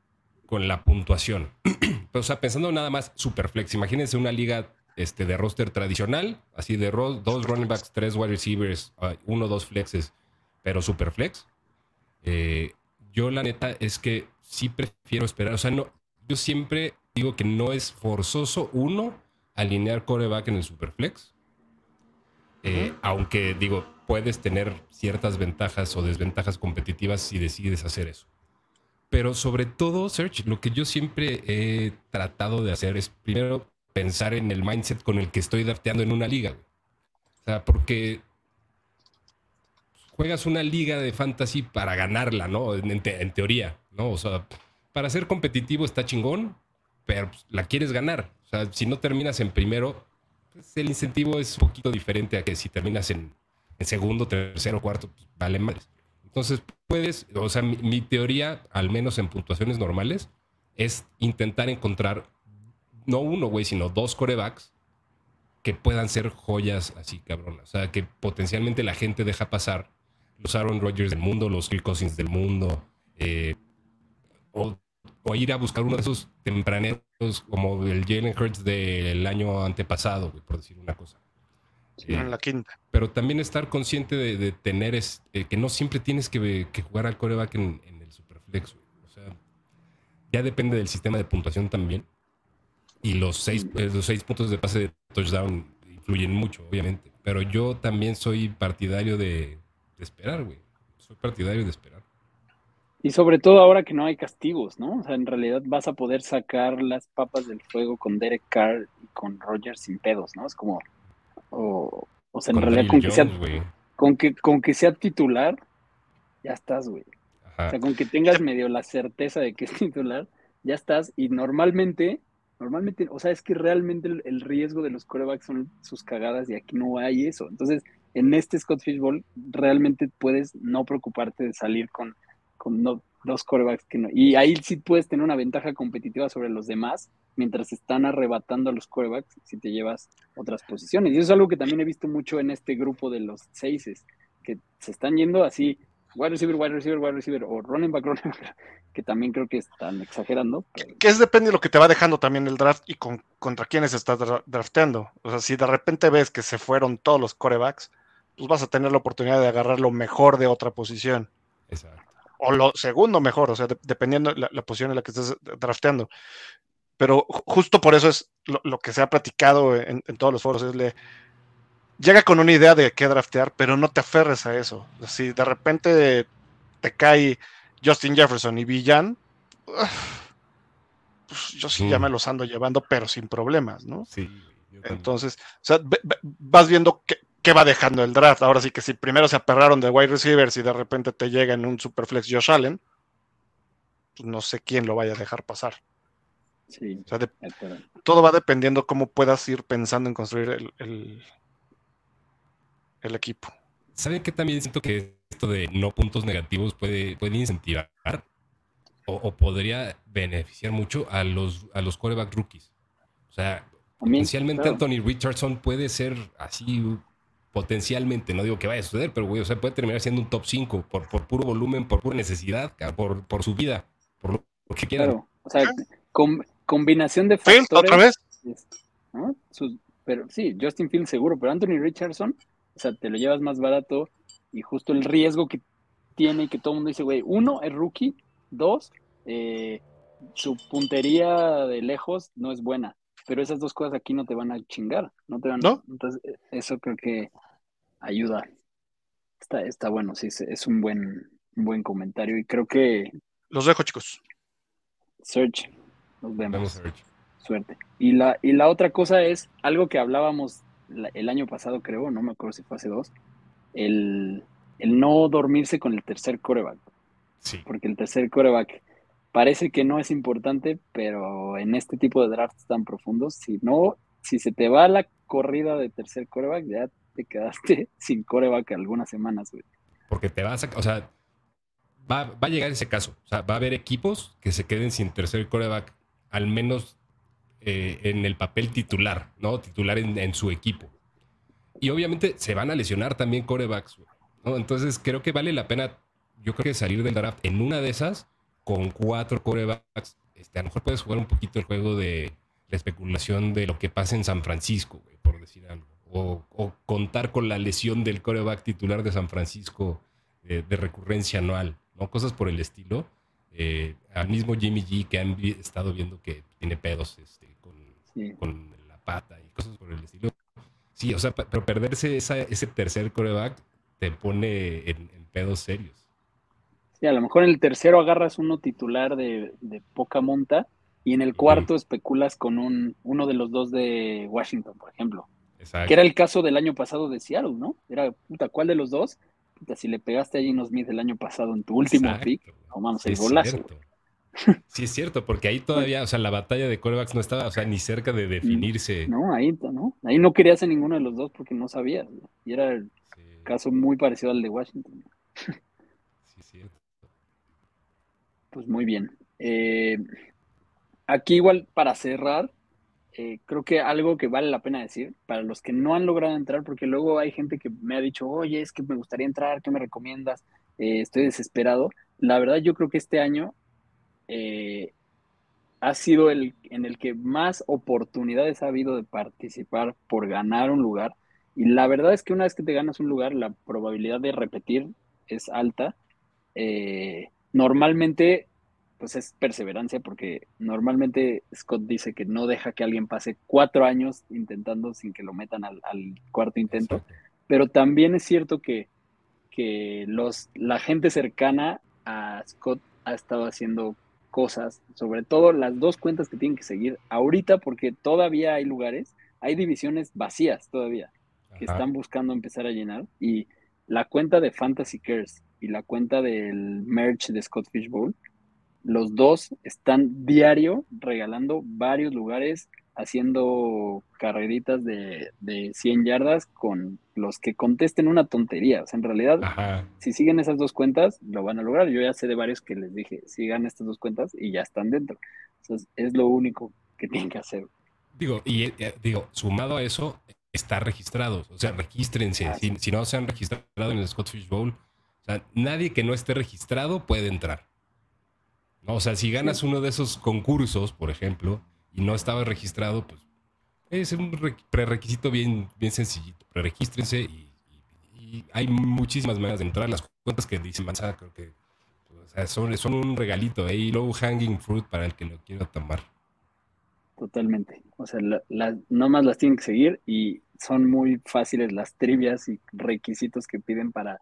con la puntuación. o sea, pensando nada más Superflex. Imagínense una liga este, de roster tradicional, así de ro- dos running backs, tres wide receivers, ah, uno, dos flexes, pero Superflex. Eh, yo la neta es que sí prefiero esperar. O sea, no, yo siempre digo que no es forzoso, uno, alinear coreback en el Superflex. Eh, Aunque, digo, puedes tener ciertas ventajas o desventajas competitivas si decides hacer eso. Pero sobre todo, Serge, lo que yo siempre he tratado de hacer es primero pensar en el mindset con el que estoy drafteando en una liga. O sea, porque juegas una liga de fantasy para ganarla, ¿no? En, en teoría, ¿no? O sea, para ser competitivo está chingón, pero pues, la quieres ganar. O sea, si no terminas en primero, pues, el incentivo es un poquito diferente a que si terminas en, segundo, tercero, cuarto, pues, vale más. Entonces, puedes, o sea, mi, mi teoría, al menos en puntuaciones normales, es intentar encontrar no uno, güey, sino dos corebacks que puedan ser joyas así, cabrón. O sea, que potencialmente la gente deja pasar los Aaron Rodgers del mundo, los Kirk Cousins del mundo, eh, o, o ir a buscar uno de esos tempraneros como el Jalen Hurts del año antepasado, güey, por decir una cosa. Eh, En la quinta. pero también estar consciente de, de tener es, eh, que no siempre tienes que, que jugar al coreback en, en el Superflex. güey. O sea, ya depende del sistema de puntuación también. Y los seis, eh, los seis puntos de pase de touchdown influyen mucho, obviamente. Pero yo también soy partidario de, de esperar, güey. Soy partidario de esperar. Y sobre todo ahora que no hay castigos, ¿no? O sea, en realidad vas a poder sacar las papas del fuego con Derek Carr y con Rogers sin pedos, ¿no? Es como, o, o sea, en Con realidad con que, sea, Jones, con, que, con que sea titular, ya estás, güey. O sea, con que tengas medio la certeza de que es titular, ya estás. Y normalmente, normalmente, o sea, es que realmente el, el riesgo de los corebacks son sus cagadas y aquí no hay eso. Entonces, en este Scott Fishbowl, realmente puedes no preocuparte de salir con, con no- dos corebacks que no. Y ahí sí puedes tener una ventaja competitiva sobre los demás mientras están arrebatando a los corebacks si te llevas otras posiciones. Y eso es algo que también he visto mucho en este grupo de los seises, que se están yendo así, wide receiver, wide receiver, wide receiver, o running back, running back, que también creo que están exagerando. pero- Que es depende de lo que te va dejando también el draft y con, contra quiénes estás dra- drafteando. O sea, si de repente ves que se fueron todos los corebacks, pues vas a tener la oportunidad de agarrar lo mejor de otra posición. Exacto. O lo segundo mejor, o sea, de- dependiendo la, la posición en la que estés drafteando. Pero ju- justo por eso es lo, lo que se ha platicado en, en todos los foros, es le llega con una idea de qué draftear, pero no te aferres a eso. Si de repente te cae Justin Jefferson y Villan, pues yo sí ya Mm. me los ando llevando, pero sin problemas, ¿no? Sí. Entonces, o sea, ve- ve- vas viendo qué, qué va dejando el draft. Ahora sí que si primero se aperraron de wide receivers y de repente te llega en un superflex Josh Allen, pues no sé quién lo vaya a dejar pasar. Sí, O sea, de- todo va dependiendo cómo puedas ir pensando en construir el, el- el equipo. ¿Saben qué también siento que esto de no puntos negativos puede, puede incentivar o, o podría beneficiar mucho a los, a los quarterback rookies? O sea, También, potencialmente claro. Anthony Richardson puede ser así, potencialmente, no digo que vaya a suceder, pero güey, o sea, puede terminar siendo un top 5 por, por puro volumen, por pura necesidad, por, por su vida, por lo, lo que quieran. Claro, o sea, com- combinación de Field, factores. otra vez. ¿no? Sus- pero sí, Justin Fields seguro, pero Anthony Richardson, o sea, te lo llevas más barato y justo el riesgo que tiene que todo el mundo dice, güey, uno, es rookie, dos, eh, su puntería de lejos no es buena, pero esas dos cosas aquí no te van a chingar, no te van ¿No? Entonces, eh, eso creo que ayuda. Está, está bueno, sí, es, es un buen, un buen comentario y creo que Los dejo, chicos. Search, nos vemos. Vamos ver. Suerte. Y la, y la otra cosa es algo que hablábamos la- el año pasado, creo, no me acuerdo si fue hace dos, el, el no dormirse con el tercer coreback, Sí. porque el tercer coreback parece que no es importante, pero en este tipo de drafts tan profundos, si no, si se te va la corrida de tercer coreback, ya te quedaste sin coreback algunas semanas, güey. Porque te vas a. O sea, va, va a llegar ese caso. O sea, va a haber equipos que se queden sin tercer coreback, al menos eh, en el papel titular, ¿no? Titular en, en su equipo. Y obviamente se van a lesionar también corebacks, ¿no? Entonces creo que vale la pena, yo creo que salir del draft en una de esas con cuatro corebacks. Este, a lo mejor puedes jugar un poquito el juego de la especulación de lo que pasa en San Francisco, güey, por decir algo. O, o contar con la lesión del coreback titular de San Francisco de, de recurrencia anual, ¿no? Cosas por el estilo. Eh, al mismo Jimmy G que han vi- estado viendo que tiene pedos este, con, Sí. con la pata y cosas por el estilo. Sí, o sea, pero perderse esa- ese tercer coreback te pone en, en pedos serios. Sí, a lo mejor en el tercero agarras uno titular de, de poca monta y en el cuarto especulas con un, uno de los dos de Washington, por ejemplo. Exacto. Que era el caso del año pasado de Seattle, ¿no? Era, puta, ¿cuál de los dos? Puta, si le pegaste a Gino Smith el año pasado en tu último Exacto, pick, mames, Sí, el es golazo. cierto. Sí, es cierto, porque ahí todavía, o sea, la batalla de corebacks no estaba, o sea, ni cerca de definirse. No, ahí no. Ahí no querías a ninguno de los dos porque no sabías. ¿no? Y era el Sí, caso muy parecido al de Washington. sí, es cierto. Pues muy bien. Eh, aquí igual para cerrar, eh, creo que algo que vale la pena decir para los que no han logrado entrar, porque luego hay gente que me ha dicho, oye, es que me gustaría entrar, ¿qué me recomiendas? Eh, estoy desesperado. La verdad, yo creo que este año ha sido el en el que más oportunidades ha habido de participar por ganar un lugar. Y la verdad es que una vez que te ganas un lugar, la probabilidad de repetir es alta. Normalmente, pues es perseverancia, porque normalmente Scott dice que no deja que alguien pase cuatro años intentando sin que lo metan al, al cuarto intento. Exacto. Pero también es cierto que, que los, la gente cercana a Scott ha estado haciendo cosas, sobre todo las dos cuentas que tienen que seguir ahorita, porque todavía hay lugares, hay divisiones vacías todavía que Ajá. están buscando empezar a llenar. Y la cuenta de Fantasy Cares y la cuenta del merch de Scott Fish Bowl, los dos están diario regalando varios lugares, haciendo carreritas de, de 100 yardas con los que contesten una tontería. O sea, en realidad, Ajá. si siguen esas dos cuentas, lo van a lograr. Yo ya sé de varios que les dije, sigan estas dos cuentas y ya están dentro. Entonces, es lo único que tienen que hacer. Digo, y eh, digo, sumado a eso, está registrados. O sea, regístrense. Si, si no se han registrado en el Scott Fish Bowl, o sea, nadie que no esté registrado puede entrar. ¿No? O sea, si ganas uno de esos concursos, por ejemplo, y no estabas registrado, pues es un re- prerequisito bien, bien sencillito. Preregístrense y, y- y hay muchísimas maneras de entrar. Las cuentas que dicen Manzana, creo que o sea, son, son un regalito, ¿eh? Y low hanging fruit para el que lo quiera tomar. Totalmente. O sea, la, la- nomás las tienen que seguir y son muy fáciles las trivias y requisitos que piden para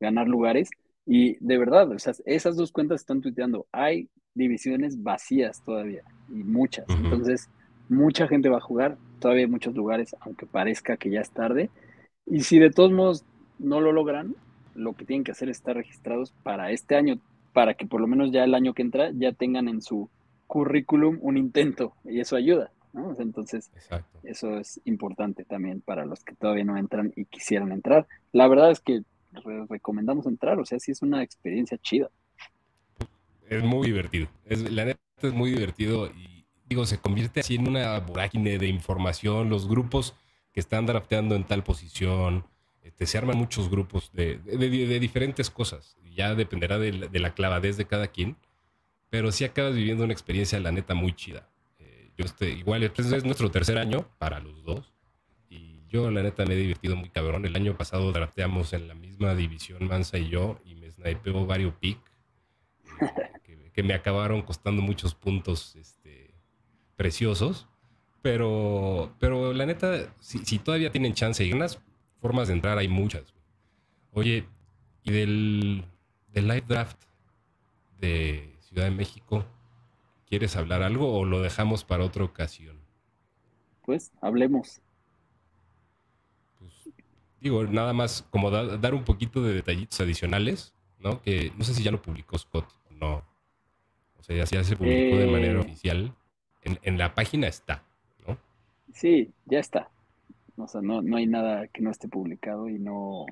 ganar lugares. Y de verdad, o sea, esas dos cuentas están tuiteando. Hay divisiones vacías todavía y muchas. Entonces, mucha gente va a jugar. Todavía hay muchos lugares, aunque parezca que ya es tarde. Y si de todos modos no lo logran, lo que tienen que hacer es estar registrados para este año, para que por lo menos ya el año que entra ya tengan en su currículum un intento y eso ayuda, ¿no? Entonces, Exacto. eso es importante también para los que todavía no entran y quisieran entrar. La verdad es que re- recomendamos entrar, o sea, sí es una experiencia chida. Es muy divertido. La neta es muy divertido y digo, se convierte así en una vorágine de información. Los grupos que están drafteando en tal posición, este, se arman muchos grupos de, de- de- diferentes cosas. Ya dependerá de la, de la clavadez de cada quien, pero sí acabas viviendo una experiencia, la neta, muy chida. Eh, yo este, igual, este es nuestro tercer año para los dos. Yo, la neta, me he divertido muy cabrón. El año pasado drafteamos en la misma división, Mansa y yo, y me snipeó varios pick eh, que, me acabaron costando muchos puntos este, preciosos. Pero, pero la neta, si, si todavía tienen chance y ganas, formas de entrar hay muchas. Oye, y del, del live draft de Ciudad de México, ¿quieres hablar algo o lo dejamos para otra ocasión? Pues hablemos. Digo, nada más como da- dar un poquito de detallitos adicionales, ¿no? Que no sé si ya lo publicó Scott o no. O sea, ya, ya se publicó de Eh. manera oficial. En, en la página está, ¿no? Sí, ya está. O sea, no, no hay nada que no esté publicado y no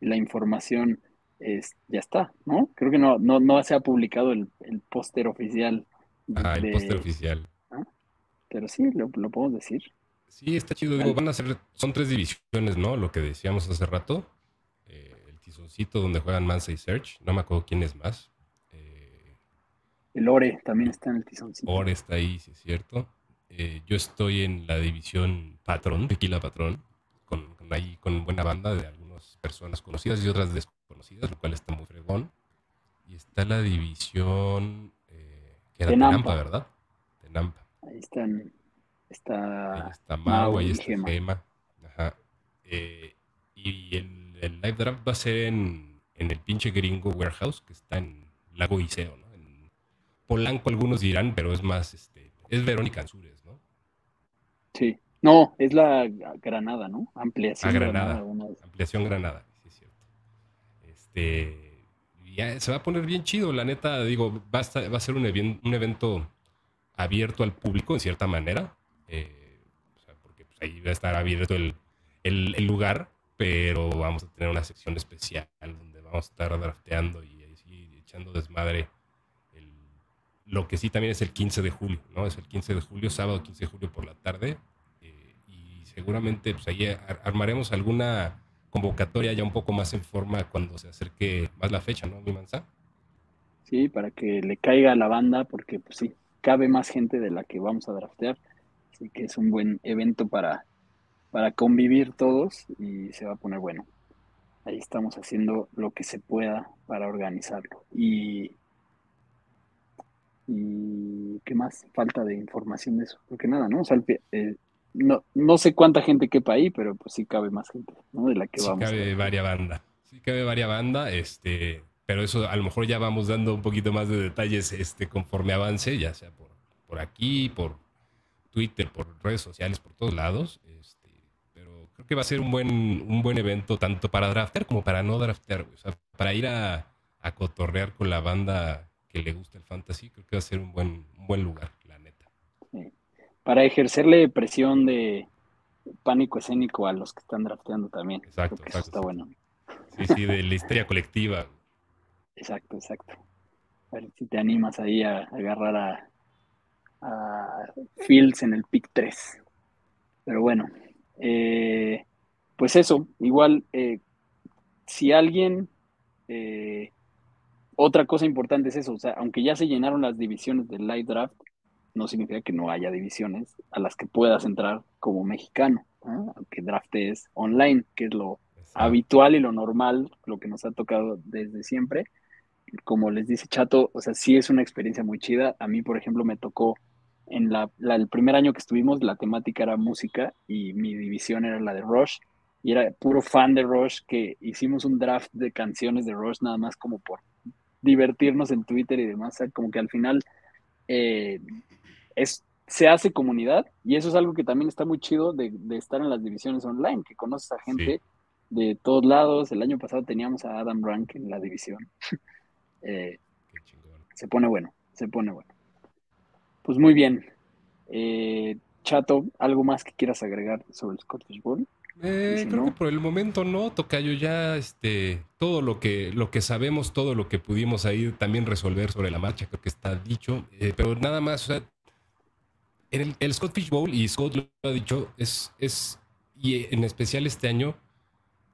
la información es, ya está, ¿no? Creo que no, no, no se ha publicado el, el póster oficial Ah, el póster oficial. pero sí, lo, lo podemos decir. Sí, está chido. Digo, van a ser, son tres divisiones, ¿no? Lo que decíamos hace rato. Eh, el tizoncito donde juegan Mansa y Search. No me acuerdo quién es más. Eh, El Ore también está en el tizoncito. Ore está ahí, sí es cierto. Eh, yo estoy en la división Patrón, Tequila Patrón, con, con ahí con buena banda de algunas personas conocidas y otras desconocidas, lo cual está muy fregón. Y está la división que era De Tenampa, Nampa. ¿verdad? Tenampa. Ahí están. Está. está Mau, ahí y está Gema. Gema. Ajá. Eh, y el, el live draft va a ser en, en el pinche gringo warehouse que está en Lago Iseo, ¿no? En Polanco algunos dirán, pero es más, este, es Verónica Ansures, ¿no? Sí. No, es la Granada, ¿no? Ampliación. Ah, Granada. Ampliación Granada, sí es cierto. Este, ya se va a poner bien chido, la neta, digo, va a, estar- va a ser un, un evento abierto al público en cierta manera, eh, porque pues, ahí va a estar abierto el, el- lugar, pero vamos a tener una sección especial donde vamos a estar drafteando y, así echando desmadre. el- lo que sí también es el 15 de julio, ¿no? Es el 15 de julio, sábado 15 de julio por la tarde. eh, y seguramente pues ahí ar- armaremos alguna convocatoria ya un poco más en forma cuando se acerque más la fecha, ¿no, mi manza? Sí, para que le caiga a la banda, porque pues sí, cabe más gente de la que vamos a draftear. Así que es un buen evento para, para convivir todos y se va a poner bueno. Ahí estamos haciendo lo que se pueda para organizarlo. Y, y ¿qué más? Falta de información de eso. Porque nada, ¿no? O sea, el pi- eh, no, no sé cuánta gente quepa ahí, pero pues sí cabe más gente, ¿no? De la que Sí vamos. cabe draftear. varia banda. Sí cabe varia banda, este, pero eso a lo mejor ya vamos dando un poquito más de detalles este, conforme avance, ya sea por, por aquí, por Twitter, por redes sociales, por todos lados. Este, pero creo que va a ser un buen, un buen evento tanto para draftear como para no draftear. güey. O sea, para ir a, a cotorrear con la banda que le gusta el fantasy, creo que va a ser un buen, un buen lugar, la neta. Para ejercerle presión de pánico escénico a los que están drafteando también. Exacto, Creo que eso exacto, está sí. bueno. Sí, sí, de la historia colectiva. Exacto, exacto. A ver si te animas ahí a agarrar a, a Fields en el pick 3. Pero bueno, eh, pues eso, igual, eh, si alguien, eh, otra cosa importante es eso, o sea, aunque ya se llenaron las divisiones del live draft, no significa que no haya divisiones a las que puedas entrar como mexicano, ¿no? aunque draftes online, que es lo Exacto. habitual y lo normal, lo que nos ha tocado desde siempre. Como les dice Chato, o sea, sí es una experiencia muy chida. A mí, por ejemplo, me tocó en la, la- el primer año que estuvimos, la temática era música y mi división era la de Rush. Y era puro fan de Rush que hicimos un draft de canciones de Rush nada más como por divertirnos en Twitter y demás. O sea, como que al final eh, es, se hace comunidad y eso es algo que también está muy chido de, de estar en las divisiones online, que conoces a gente de todos lados. El año pasado teníamos a Adam Rank en la división. Eh, se pone bueno, se pone bueno. Pues muy bien. Eh, Chato, ¿algo más que quieras agregar sobre el Scottish Bowl? Eh, si creo no- que por el momento no, Tocayo, ya este, todo lo que, lo que sabemos, todo lo que pudimos ahí también resolver sobre la marcha, creo que está dicho, Eh, pero nada más, o sea, el, el Scott Fish Bowl, y Scott lo ha dicho, es, es, y en especial este año,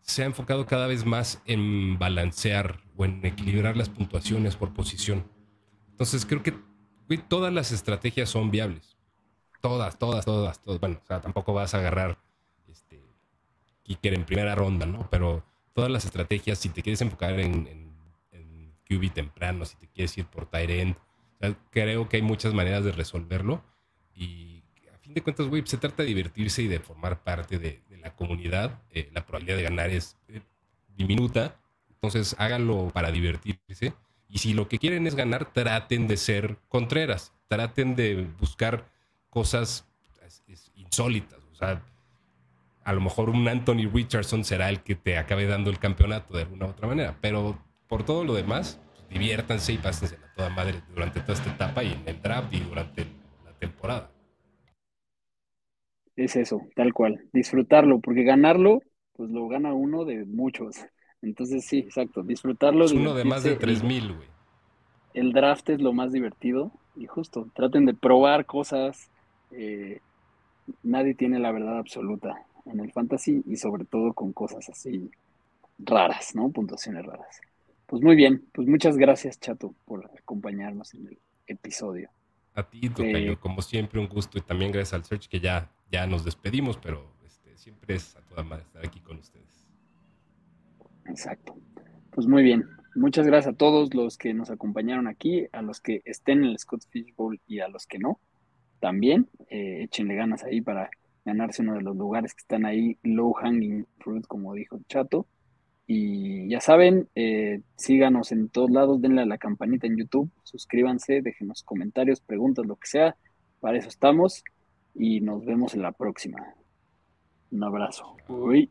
se ha enfocado cada vez más en balancear o en equilibrar las puntuaciones por posición. Entonces creo que todas las estrategias son viables. Todas, todas, todas, todas. Bueno, o sea, tampoco vas a agarrar este, kicker en primera ronda, ¿no? Pero todas las estrategias, si te quieres enfocar en, en, en QB temprano, si te quieres ir por tight end, o sea, creo que hay muchas maneras de resolverlo. Y a fin de cuentas, güey, se trata de divertirse y de formar parte de, de la comunidad. Eh, la probabilidad de ganar es eh, diminuta. Entonces, háganlo para divertirse. Y si lo que quieren es ganar, traten de ser contreras. Traten de buscar cosas insólitas. O sea, a lo mejor un Anthony Richardson será el que te acabe dando el campeonato de alguna u otra manera. Pero por todo lo demás, pues, diviértanse y pásense a toda madre durante toda esta etapa y en el draft y durante la temporada. Es eso, tal cual. Disfrutarlo, porque ganarlo, pues lo gana uno de muchos. Entonces, sí, exacto. Disfrutarlo. Es uno de más de divertirse y- 3000, güey. el draft es lo más divertido y justo traten de probar cosas. eh, nadie tiene la verdad absoluta en el fantasy y sobre todo con cosas así raras, ¿no? Puntuaciones raras. Pues muy bien, pues muchas gracias Chato por acompañarnos en el episodio. A ti, Tocayo, Eh, como siempre, un gusto. Y también gracias al Search, que ya, ya nos despedimos, pero este, siempre es a toda madre estar aquí con ustedes. Exacto. Pues muy bien. muchas gracias a todos los que nos acompañaron aquí, a los que estén en el Scott Fish Bowl y a los que no. También eh, échenle ganas ahí para ganarse uno de los lugares que están ahí, low hanging fruit, como dijo Chato. Y ya saben, eh, síganos en todos lados, denle a la campanita en YouTube, suscríbanse, déjenos comentarios, preguntas, lo que sea. Para eso estamos y nos vemos en la próxima. Un abrazo. Uy.